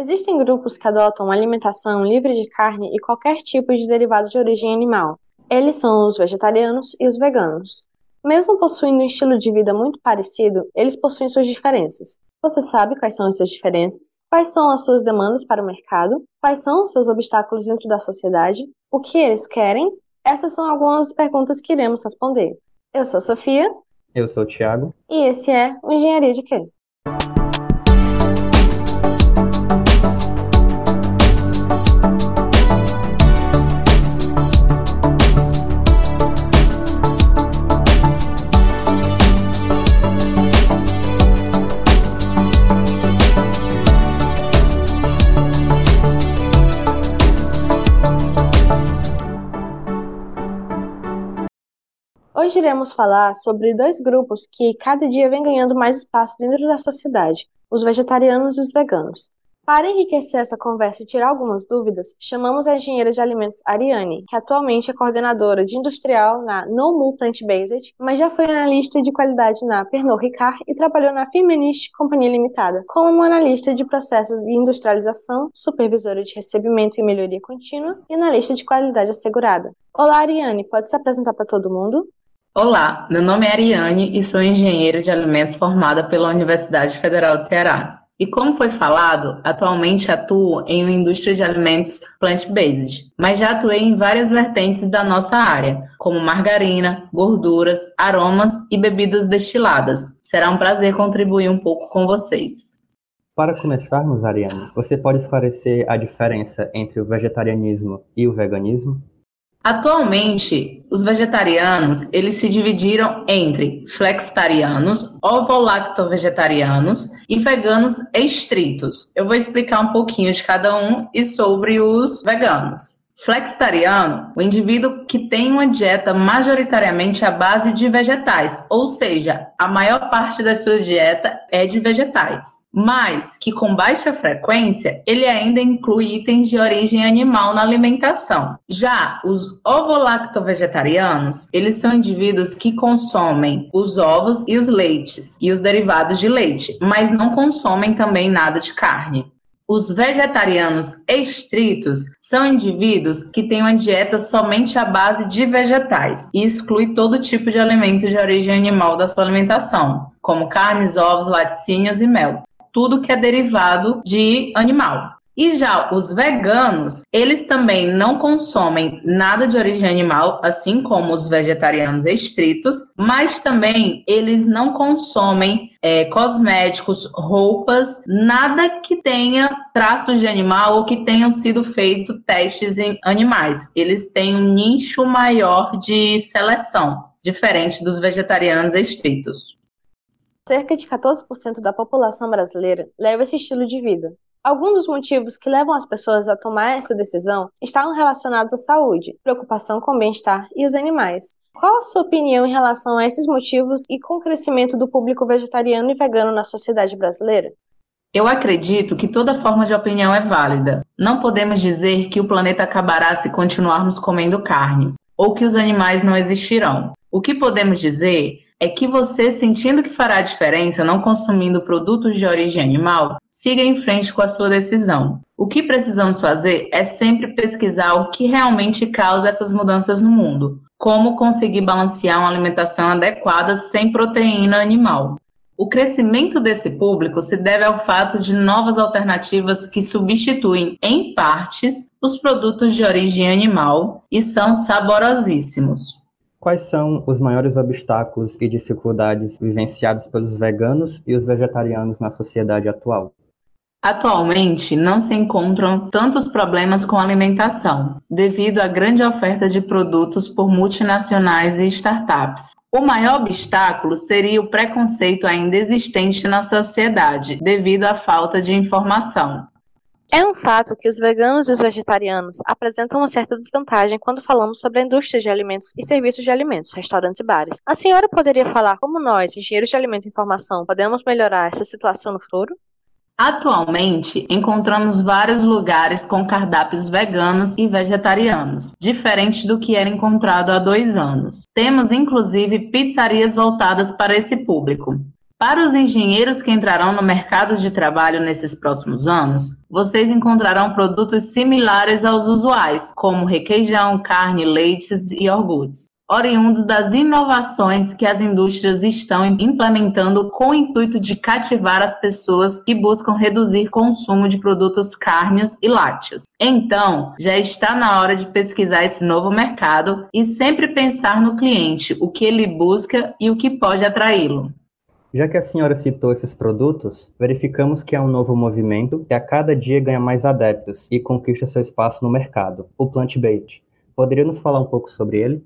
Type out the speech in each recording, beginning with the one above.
Existem grupos que adotam alimentação livre de carne e qualquer tipo de derivado de origem animal. Eles são os vegetarianos e os veganos. Mesmo possuindo um estilo de vida muito parecido, eles possuem suas diferenças. Você sabe quais são essas diferenças? Quais são as suas demandas para o mercado? Quais são os seus obstáculos dentro da sociedade? O que eles querem? Essas são algumas perguntas que iremos responder. Eu sou a Sofia. Eu sou o Thiago. E esse é o Engenharia de Quê? Hoje iremos falar sobre dois grupos que cada dia vem ganhando mais espaço dentro da sociedade, os vegetarianos e os veganos. Para enriquecer essa conversa e tirar algumas dúvidas, chamamos a engenheira de alimentos Ariane, que atualmente é coordenadora de industrial na No Mutant Based, mas já foi analista de qualidade na Pernod Ricard e trabalhou na Firmenich Companhia Limitada como analista de processos de industrialização, supervisora de recebimento e melhoria contínua e analista de qualidade assegurada. Olá, Ariane, pode se apresentar para todo mundo? Olá, meu nome é Ariane e sou engenheira de alimentos formada pela Universidade Federal do Ceará. E como foi falado, atualmente atuo em uma indústria de alimentos plant-based, mas já atuei em várias vertentes da nossa área, como margarina, gorduras, aromas e bebidas destiladas. Será um prazer contribuir um pouco com vocês. Para começarmos, Ariane, você pode esclarecer a diferença entre o vegetarianismo e o veganismo? Atualmente, os vegetarianos, eles se dividiram entre flexitarianos, ovo-lacto-vegetarianos e veganos estritos. Eu vou explicar um pouquinho de cada um e sobre os veganos. Flexitariano, o indivíduo que tem uma dieta majoritariamente à base de vegetais, ou seja, a maior parte da sua dieta é de vegetais, mas que com baixa frequência ele ainda inclui itens de origem animal na alimentação. Já os ovo-lacto-vegetarianos, eles são indivíduos que consomem os ovos e os leites e os derivados de leite, mas não consomem também nada de carne. Os vegetarianos estritos são indivíduos que têm uma dieta somente à base de vegetais e exclui todo tipo de alimento de origem animal da sua alimentação, como carnes, ovos, laticínios e mel. Tudo que é derivado de animal. E já os veganos, eles também não consomem nada de origem animal, assim como os vegetarianos estritos, mas também eles não consomem é, cosméticos, roupas, nada que tenha traços de animal ou que tenham sido feitos testes em animais. Eles têm um nicho maior de seleção, diferente dos vegetarianos estritos. Cerca de 14% da população brasileira leva esse estilo de vida. Alguns dos motivos que levam as pessoas a tomar essa decisão estavam relacionados à saúde, preocupação com o bem-estar e os animais. Qual a sua opinião em relação a esses motivos e com o crescimento do público vegetariano e vegano na sociedade brasileira? Eu acredito que toda forma de opinião é válida. Não podemos dizer que o planeta acabará se continuarmos comendo carne, ou que os animais não existirão. O que podemos dizer é que você, sentindo que fará diferença não consumindo produtos de origem animal, siga em frente com a sua decisão. O que precisamos fazer é sempre pesquisar o que realmente causa essas mudanças no mundo, como conseguir balancear uma alimentação adequada sem proteína animal. O crescimento desse público se deve ao fato de novas alternativas que substituem, em partes, os produtos de origem animal e são saborosíssimos. Quais são os maiores obstáculos e dificuldades vivenciados pelos veganos e os vegetarianos na sociedade atual? Atualmente, não se encontram tantos problemas com alimentação, devido à grande oferta de produtos por multinacionais e startups. O maior obstáculo seria o preconceito ainda existente na sociedade, devido à falta de informação. É um fato que os veganos e os vegetarianos apresentam uma certa desvantagem quando falamos sobre a indústria de alimentos e serviços de alimentos, restaurantes e bares. A senhora poderia falar como nós, engenheiros de alimento e informação, podemos melhorar essa situação no futuro? Atualmente, encontramos vários lugares com cardápios veganos e vegetarianos, diferente do que era encontrado há dois anos. Temos inclusive pizzarias voltadas para esse público. Para os engenheiros que entrarão no mercado de trabalho nesses próximos anos, vocês encontrarão produtos similares aos usuais, como requeijão, carne, leites e iogurtes oriundos das inovações que as indústrias estão implementando com o intuito de cativar as pessoas que buscam reduzir consumo de produtos carnes e lácteos. Então, já está na hora de pesquisar esse novo mercado e sempre pensar no cliente, o que ele busca e o que pode atraí-lo. Já que a senhora citou esses produtos, verificamos que há um novo movimento que a cada dia ganha mais adeptos e conquista seu espaço no mercado, o plant-based. Poderia nos falar um pouco sobre ele?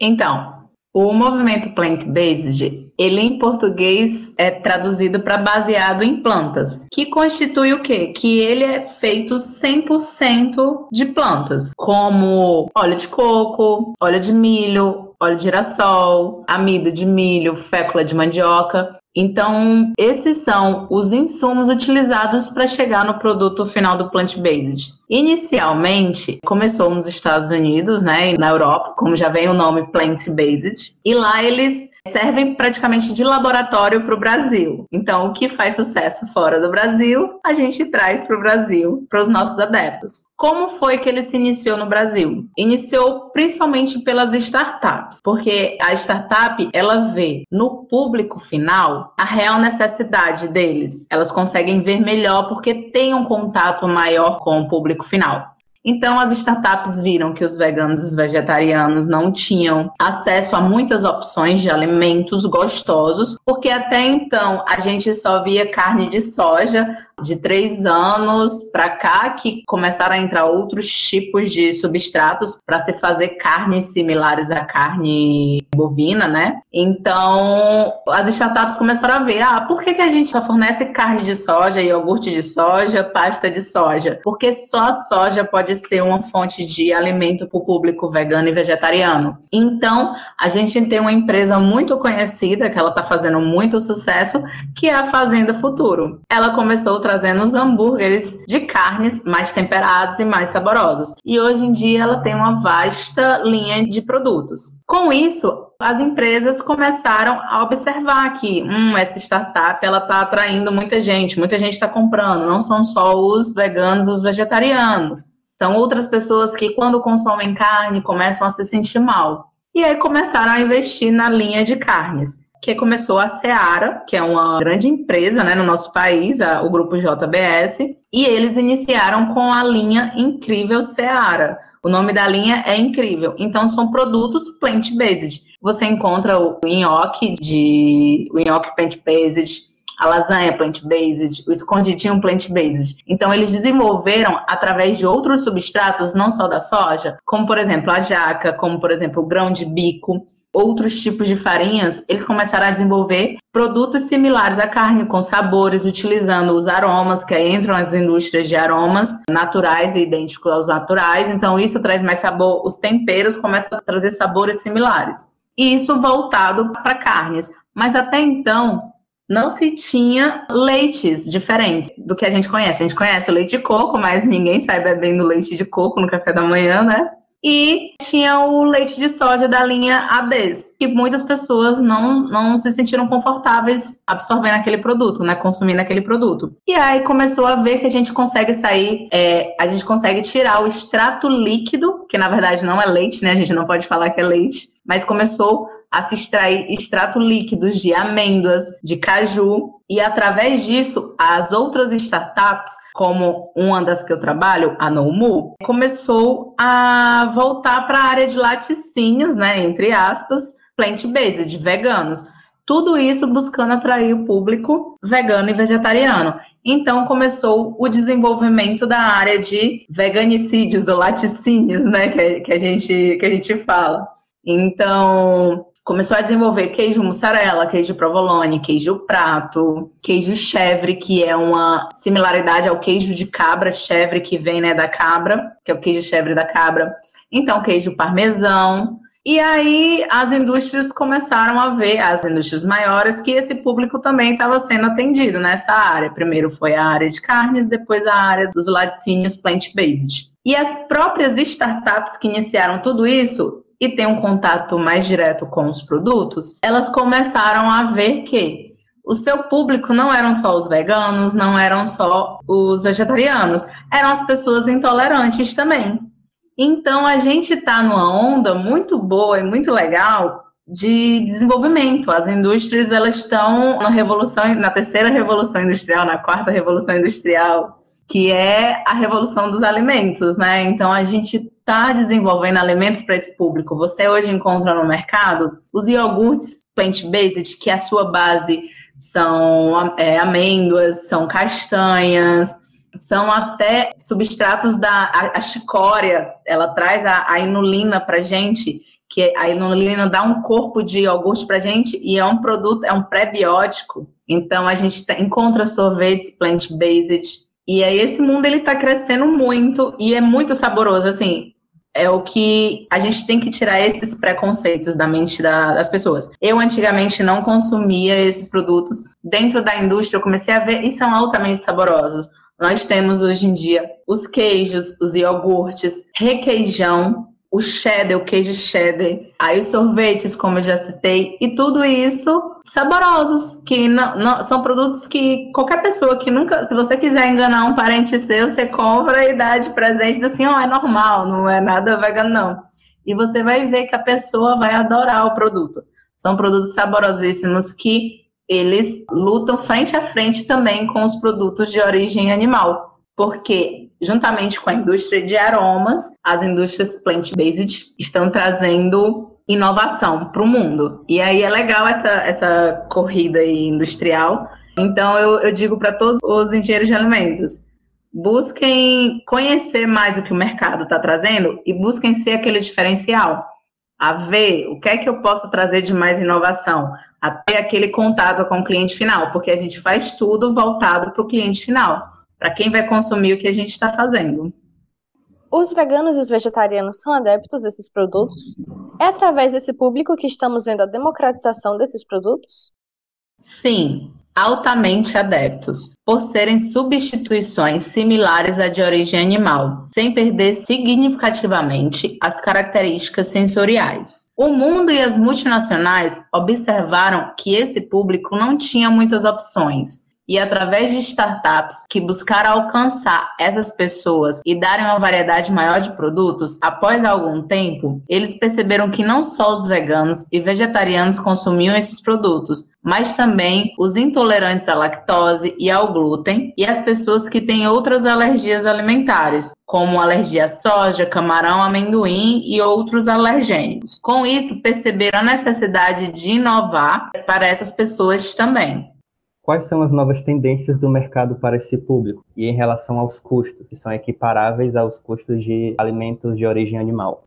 Então, o movimento plant-based, ele em português é traduzido para baseado em plantas, que constitui o quê? Que ele é feito 100% de plantas, como óleo de coco, óleo de milho, óleo de girassol, amido de milho, fécula de mandioca. Então, esses são os insumos utilizados para chegar no produto final do plant-based. Inicialmente, começou nos Estados Unidos, né, na Europa, como já vem o nome plant-based, e lá eles servem praticamente de laboratório para o Brasil. Então, o que faz sucesso fora do Brasil, a gente traz para o Brasil, para os nossos adeptos. Como foi que ele se iniciou no Brasil? Iniciou principalmente pelas startups, porque a startup ela vê no público final a real necessidade deles. Elas conseguem ver melhor porque tem um contato maior com o público final. Então, as startups viram que os veganos e os vegetarianos não tinham acesso a muitas opções de alimentos gostosos, porque até então a gente só via carne de soja, de três anos para cá que começaram a entrar outros tipos de substratos para se fazer carnes similares à carne bovina, né? Então, as startups começaram a ver, ah, por que, que a gente só fornece carne de soja, iogurte de soja, pasta de soja? Porque só a soja pode ser uma fonte de alimento para o público vegano e vegetariano. Então, a gente tem uma empresa muito conhecida, que ela está fazendo muito sucesso, que é a Fazenda Futuro. Ela começou a trazendo os hambúrgueres de carnes mais temperados e mais saborosos. E hoje em dia ela tem uma vasta linha de produtos. Com isso, as empresas começaram a observar que hum, essa startup ela está atraindo muita gente, muita gente está comprando, não são só os veganos, os vegetarianos. São outras pessoas que, quando consomem carne, começam a se sentir mal. E aí começaram a investir na linha de carnes que começou a Seara, que é uma grande empresa né, no nosso país, a, o grupo JBS, e eles iniciaram com a linha Incrível Seara. O nome da linha é incrível. Então são produtos plant-based. Você encontra o nhoque de o nhoque plant-based, a lasanha plant-based, o escondidinho plant-based. Então, eles desenvolveram através de outros substratos, não só da soja, como, por exemplo, a jaca, como, por exemplo, o grão de bico, outros tipos de farinhas, eles começaram a desenvolver produtos similares à carne, com sabores, utilizando os aromas, que entram as indústrias de aromas naturais e idênticos aos naturais. Então, isso traz mais sabor. Os temperos começam a trazer sabores similares. E isso voltado para carnes. Mas até então, não se tinha leites diferentes do que a gente conhece. A gente conhece o leite de coco, mas ninguém sai bebendo leite de coco no café da manhã, né? E tinha o leite de soja da linha ABES, que muitas pessoas não, não se sentiram confortáveis absorvendo aquele produto, né? Consumindo aquele produto. E aí começou a ver que a gente consegue sair, é, a gente consegue tirar o extrato líquido, que na verdade não é leite, né? A gente não pode falar que é leite, mas começou a se extrair extrato líquidos de amêndoas, de caju, e através disso, as outras startups, como uma das que eu trabalho, a Nomu, começou a voltar para a área de laticínios, né, entre aspas, plant-based, veganos. Tudo isso buscando atrair o público vegano e vegetariano. Então começou o desenvolvimento da área de veganicídios ou laticínios, né, que, que, a, gente, que a gente fala. Então, começou a desenvolver queijo mussarela, queijo provolone, queijo prato, queijo chèvre, que é uma similaridade ao queijo de cabra, chèvre que vem né, da cabra, que é o queijo chèvre da cabra. Então, queijo parmesão. E aí as indústrias começaram a ver, as indústrias maiores, que esse público também estava sendo atendido nessa área. Primeiro foi a área de carnes, depois a área dos laticínios plant-based. E as próprias startups que iniciaram tudo isso e tem um contato mais direto com os produtos, elas começaram a ver que o seu público não eram só os veganos, não eram só os vegetarianos, eram as pessoas intolerantes também. Então a gente está numa onda muito boa e muito legal de desenvolvimento. As indústrias elas estão na revolução, na terceira revolução industrial, na quarta revolução industrial, que é a revolução dos alimentos, né? Então a gente está desenvolvendo alimentos para esse público. Você hoje encontra no mercado os iogurtes plant-based, que a sua base são é, amêndoas, são castanhas, são até substratos da a, a chicória, ela traz a, a inulina para gente, que a inulina dá um corpo de iogurte para gente e é um produto, é um pré-biótico. Então a gente encontra sorvetes plant-based e aí esse mundo ele está crescendo muito e é muito saboroso, assim, é o que a gente tem que tirar esses preconceitos da mente da, das pessoas. Eu antigamente não consumia esses produtos. Dentro da indústria eu comecei a ver e são altamente saborosos. Nós temos hoje em dia os queijos, os iogurtes, requeijão, o cheddar, o queijo cheddar, aí os sorvetes, como eu já citei, e tudo isso saborosos, que não, não, são produtos que qualquer pessoa que nunca, se você quiser enganar um parente seu, você compra e dá de presente assim, ó, oh, é normal, não é nada vegano não. E você vai ver que a pessoa vai adorar o produto. São produtos saborosíssimos que eles lutam frente a frente também com os produtos de origem animal, porque juntamente com a indústria de aromas, as indústrias plant-based estão trazendo inovação para o mundo. E aí é legal essa, essa corrida industrial. Então eu, eu digo para todos os engenheiros de alimentos, busquem conhecer mais o que o mercado está trazendo e busquem ser aquele diferencial. A ver o que é que eu posso trazer de mais inovação, até aquele contato com o cliente final, porque a gente faz tudo voltado para o cliente final para quem vai consumir o que a gente está fazendo. Os veganos e os vegetarianos são adeptos desses produtos? É através desse público que estamos vendo a democratização desses produtos? Sim, altamente adeptos, por serem substituições similares à de origem animal, sem perder significativamente as características sensoriais. O mundo e as multinacionais observaram que esse público não tinha muitas opções e através de startups que buscaram alcançar essas pessoas e darem uma variedade maior de produtos, após algum tempo, eles perceberam que não só os veganos e vegetarianos consumiam esses produtos, mas também os intolerantes à lactose e ao glúten e as pessoas que têm outras alergias alimentares, como alergia à soja, camarão, amendoim e outros alergênicos. Com isso, perceberam a necessidade de inovar para essas pessoas também. Quais são as novas tendências do mercado para esse público e em relação aos custos, que são equiparáveis aos custos de alimentos de origem animal?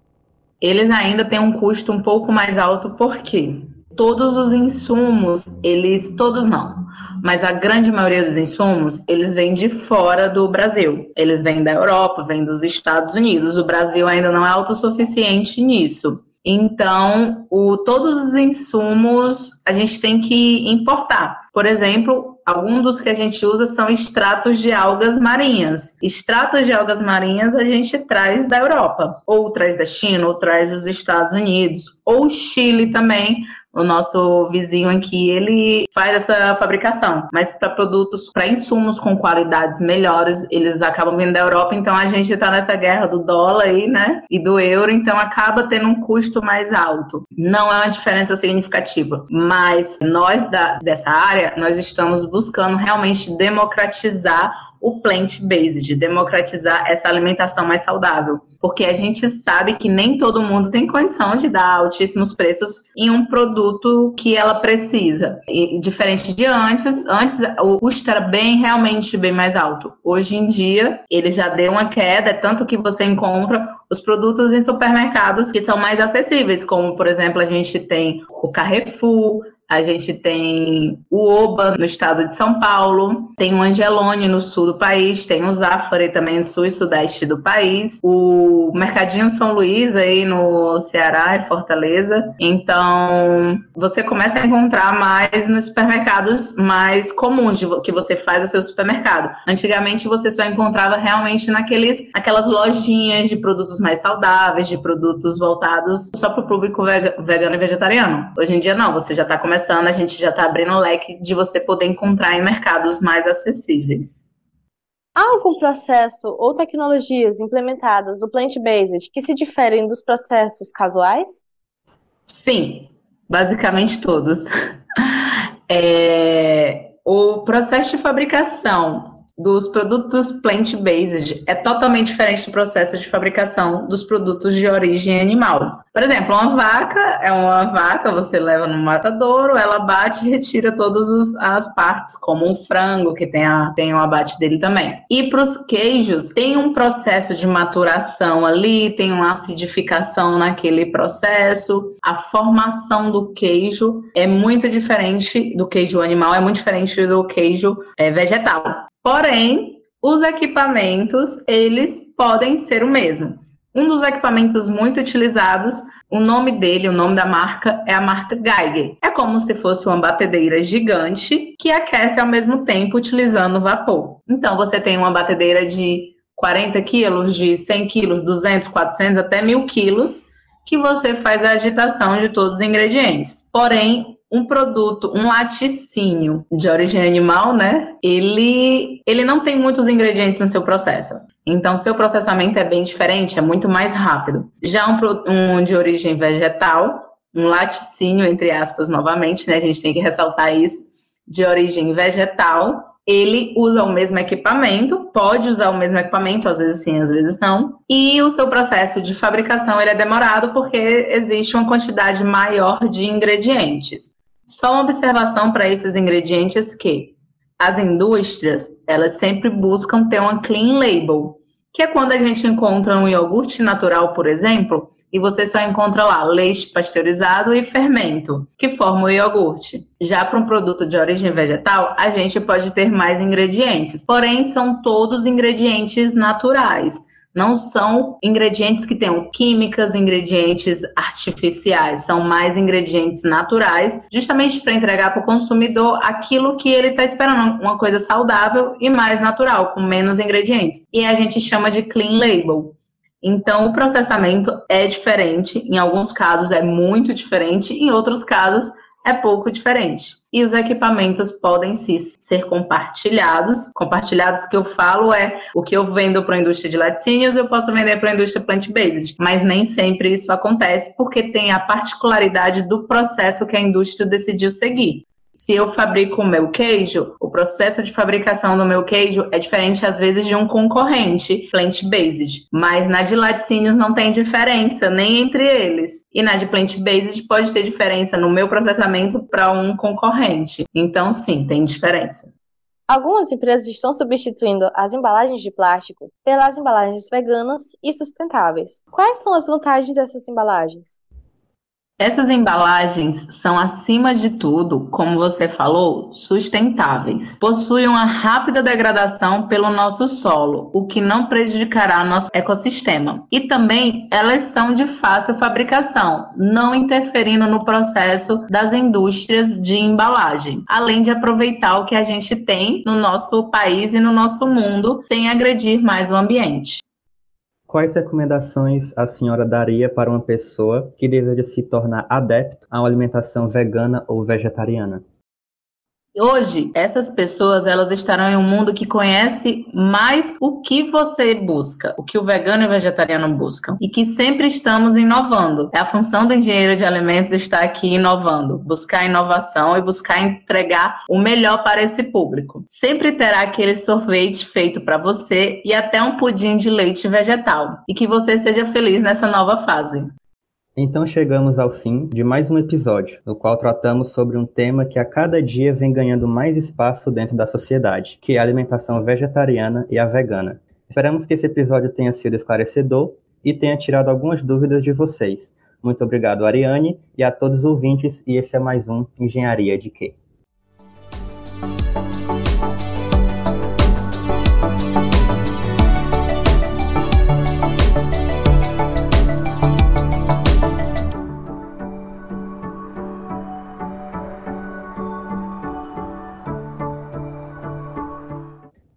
Eles ainda têm um custo um pouco mais alto, porque todos os insumos, eles, todos não, mas a grande maioria dos insumos, eles vêm de fora do Brasil. Eles vêm da Europa, vêm dos Estados Unidos. O Brasil ainda não é autossuficiente nisso. Então, o, todos os insumos a gente tem que importar. Por exemplo, alguns dos que a gente usa são extratos de algas marinhas. Extratos de algas marinhas a gente traz da Europa, ou traz da China, ou traz dos Estados Unidos, ou Chile também, o nosso vizinho aqui, ele faz essa fabricação. Mas para produtos, para insumos com qualidades melhores, eles acabam vindo da Europa, então a gente está nessa guerra do dólar aí, né? E do euro, então acaba tendo um custo mais alto. Não é uma diferença significativa, mas nós da, dessa área, nós estamos buscando realmente democratizar o plant-based, democratizar essa alimentação mais saudável. Porque a gente sabe que nem todo mundo tem condição de dar altíssimos preços em um produto que ela precisa. E, diferente de antes, antes o custo era bem, realmente bem mais alto. Hoje em dia, ele já deu uma queda, é tanto que você encontra os produtos em supermercados que são mais acessíveis, como, por exemplo, a gente tem o Carrefour, a gente tem o Oba no estado de São Paulo, tem o Angelone no sul do país, tem o Zafari também no sul e sudeste do país, o Mercadinho São Luís aí no Ceará e Fortaleza. Então, você começa a encontrar mais nos supermercados mais comuns que você faz o seu supermercado. Antigamente você só encontrava realmente naqueles aquelas lojinhas de produtos mais saudáveis, de produtos voltados só para o público vegano e vegetariano. Hoje em dia não, você já está começando conversando, a gente já está abrindo um leque de você poder encontrar em mercados mais acessíveis. Há algum processo ou tecnologias implementadas do plant-based que se diferem dos processos casuais? Sim, basicamente todos. É, o processo de fabricação dos produtos plant-based é totalmente diferente do processo de fabricação dos produtos de origem animal. Por exemplo, uma vaca é uma vaca, você leva no matadouro, ela bate e retira todas as partes, como um frango, que tem, a, tem o abate dele também. E para os queijos, tem um processo de maturação ali, tem uma acidificação naquele processo. A formação do queijo é muito diferente do queijo animal, é muito diferente do queijo é, vegetal. Porém, os equipamentos, eles podem ser o mesmo. Um dos equipamentos muito utilizados, o nome dele, o nome da marca, é a marca Geiger. É como se fosse uma batedeira gigante que aquece ao mesmo tempo utilizando vapor. Então, você tem uma batedeira de 40 quilos, de 100 quilos, 200, 400, até 1000 quilos, que você faz a agitação de todos os ingredientes. Porém, um produto, um laticínio de origem animal, né? Ele, ele não tem muitos ingredientes no seu processo. Então, seu processamento é bem diferente, é muito mais rápido. Já um, um de origem vegetal, um laticínio, entre aspas, novamente, né? A gente tem que ressaltar isso, de origem vegetal, ele usa o mesmo equipamento, pode usar o mesmo equipamento, às vezes sim, às vezes não. E o seu processo de fabricação ele é demorado porque existe uma quantidade maior de ingredientes. Só uma observação para esses ingredientes que as indústrias, elas sempre buscam ter uma clean label, que é quando a gente encontra um iogurte natural, por exemplo, e você só encontra lá leite pasteurizado e fermento, que formam o iogurte. Já para um produto de origem vegetal, a gente pode ter mais ingredientes, porém são todos ingredientes naturais não são ingredientes que tenham químicas, ingredientes artificiais, são mais ingredientes naturais, justamente para entregar para o consumidor aquilo que ele está esperando, uma coisa saudável e mais natural, com menos ingredientes. E a gente chama de clean label. Então, o processamento é diferente, em alguns casos é muito diferente, em outros casos é pouco diferente. E os equipamentos podem sim ser compartilhados. Compartilhados que eu falo é o que eu vendo para a indústria de laticínios, eu posso vender para a indústria plant-based. Mas nem sempre isso acontece, porque tem a particularidade do processo que a indústria decidiu seguir. Se eu fabrico o meu queijo, o processo de fabricação do meu queijo é diferente às vezes de um concorrente plant-based, mas na de laticínios não tem diferença nem entre eles. E na de plant-based pode ter diferença no meu processamento para um concorrente. Então, sim, tem diferença. Algumas empresas estão substituindo as embalagens de plástico pelas embalagens veganas e sustentáveis. Quais são as vantagens dessas embalagens? Essas embalagens são, acima de tudo, como você falou, sustentáveis. Possuem uma rápida degradação pelo nosso solo, o que não prejudicará nosso ecossistema. E também elas são de fácil fabricação, não interferindo no processo das indústrias de embalagem, além de aproveitar o que a gente tem no nosso país e no nosso mundo sem agredir mais o ambiente. Quais recomendações a senhora daria para uma pessoa que deseja se tornar adepto a uma alimentação vegana ou vegetariana? Hoje, essas pessoas elas estarão em um mundo que conhece mais o que você busca, o que o vegano e o vegetariano buscam, e que sempre estamos inovando. É a função do engenheiro de alimentos estar aqui inovando, buscar inovação e buscar entregar o melhor para esse público. Sempre terá aquele sorvete feito para você e até um pudim de leite vegetal, e que você seja feliz nessa nova fase. Então chegamos ao fim de mais um episódio, no qual tratamos sobre um tema que a cada dia vem ganhando mais espaço dentro da sociedade, que é a alimentação vegetariana e a vegana. Esperamos que esse episódio tenha sido esclarecedor e tenha tirado algumas dúvidas de vocês. Muito obrigado, Ariane, e a todos os ouvintes, e esse é mais um Engenharia de Quê?